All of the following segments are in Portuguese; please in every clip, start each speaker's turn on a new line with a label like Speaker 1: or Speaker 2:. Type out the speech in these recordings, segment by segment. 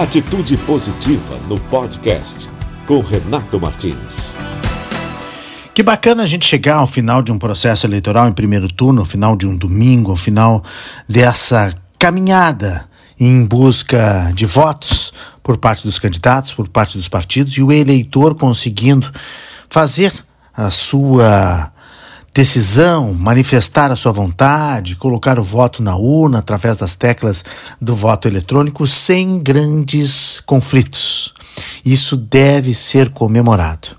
Speaker 1: Atitude Positiva no podcast com Renato Martins.
Speaker 2: Que bacana a gente chegar ao final de um processo eleitoral em primeiro turno, ao final de um domingo, ao final dessa caminhada em busca de votos por parte dos candidatos, por parte dos partidos e o eleitor conseguindo fazer a sua decisão, manifestar a sua vontade, colocar o voto na urna através das teclas do voto eletrônico sem grandes conflitos. Isso deve ser comemorado.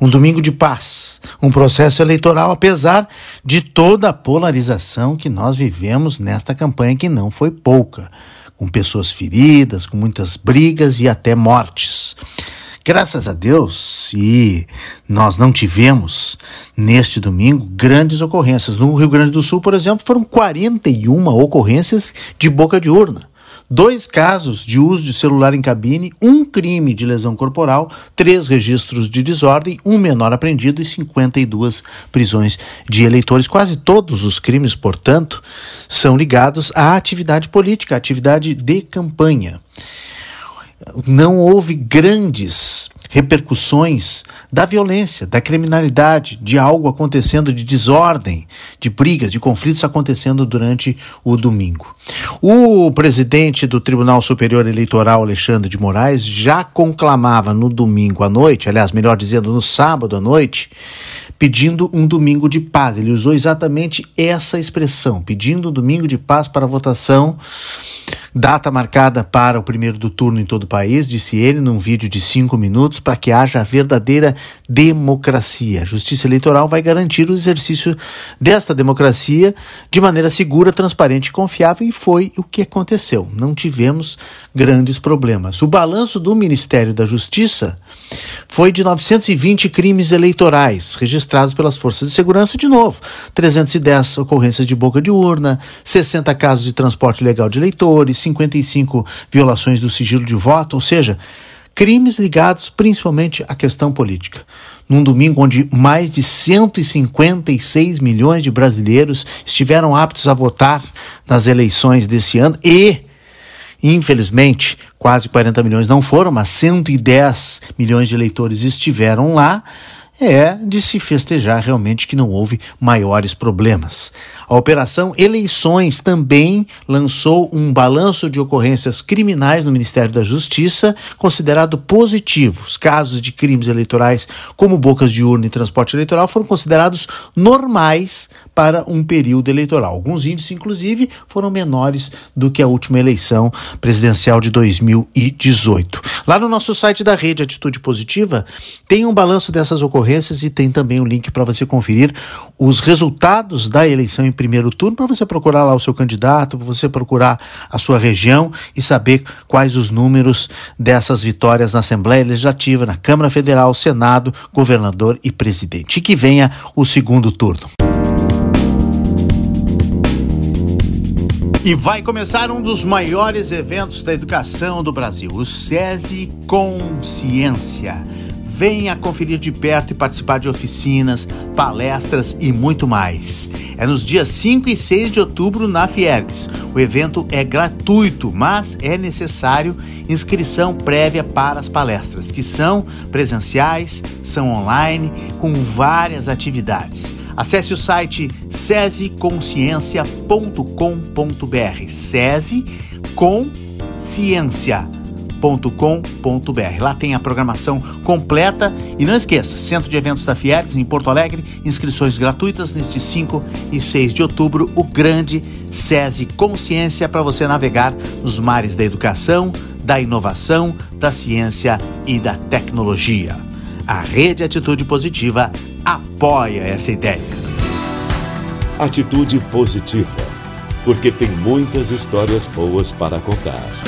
Speaker 2: Um domingo de paz, um processo eleitoral, apesar de toda a polarização que nós vivemos nesta campanha, que não foi pouca, com pessoas feridas, com muitas brigas e até mortes. Graças a Deus, e nós não tivemos neste domingo grandes ocorrências. No Rio Grande do Sul, por exemplo, foram 41 ocorrências de boca de urna. Dois casos de uso de celular em cabine, um crime de lesão corporal, três registros de desordem, um menor apreendido e 52 prisões de eleitores. Quase todos os crimes, portanto, são ligados à atividade política, à atividade de campanha não houve grandes repercussões da violência, da criminalidade, de algo acontecendo, de desordem, de brigas, de conflitos acontecendo durante o domingo. O presidente do Tribunal Superior Eleitoral, Alexandre de Moraes, já conclamava no domingo à noite, aliás, melhor dizendo, no sábado à noite, pedindo um domingo de paz. Ele usou exatamente essa expressão, pedindo um domingo de paz para a votação Data marcada para o primeiro do turno em todo o país, disse ele num vídeo de cinco minutos, para que haja verdadeira democracia. A Justiça Eleitoral vai garantir o exercício desta democracia de maneira segura, transparente e confiável, e foi o que aconteceu. Não tivemos grandes problemas. O balanço do Ministério da Justiça foi de 920 crimes eleitorais registrados pelas forças de segurança, de novo, 310 ocorrências de boca de urna, 60 casos de transporte ilegal de eleitores, 55 violações do sigilo de voto, ou seja, crimes ligados principalmente à questão política. Num domingo onde mais de 156 milhões de brasileiros estiveram aptos a votar nas eleições desse ano e Infelizmente, quase 40 milhões não foram, mas 110 milhões de eleitores estiveram lá. É de se festejar realmente que não houve maiores problemas. A Operação Eleições também lançou um balanço de ocorrências criminais no Ministério da Justiça, considerado positivo. Os casos de crimes eleitorais, como bocas de urna e transporte eleitoral, foram considerados normais para um período eleitoral. Alguns índices, inclusive, foram menores do que a última eleição presidencial de 2018. Lá no nosso site da Rede Atitude Positiva, tem um balanço dessas ocorrências e tem também um link para você conferir os resultados da eleição em primeiro turno para você procurar lá o seu candidato, para você procurar a sua região e saber quais os números dessas vitórias na Assembleia Legislativa, na Câmara Federal, Senado, governador e presidente. E que venha o segundo turno. E vai começar um dos maiores eventos da educação do Brasil, o SESI Consciência Venha conferir de perto e participar de oficinas, palestras e muito mais. É nos dias 5 e 6 de outubro na Fiergs. O evento é gratuito, mas é necessário inscrição prévia para as palestras, que são presenciais, são online, com várias atividades. Acesse o site seseconsciência.com.br. SESI com ciência com.br Lá tem a programação completa e não esqueça, Centro de Eventos da Fiergs em Porto Alegre, inscrições gratuitas neste 5 e 6 de outubro, o grande SESI Consciência para você navegar nos mares da educação, da inovação, da ciência e da tecnologia. A Rede Atitude Positiva apoia essa ideia.
Speaker 1: Atitude Positiva, porque tem muitas histórias boas para contar.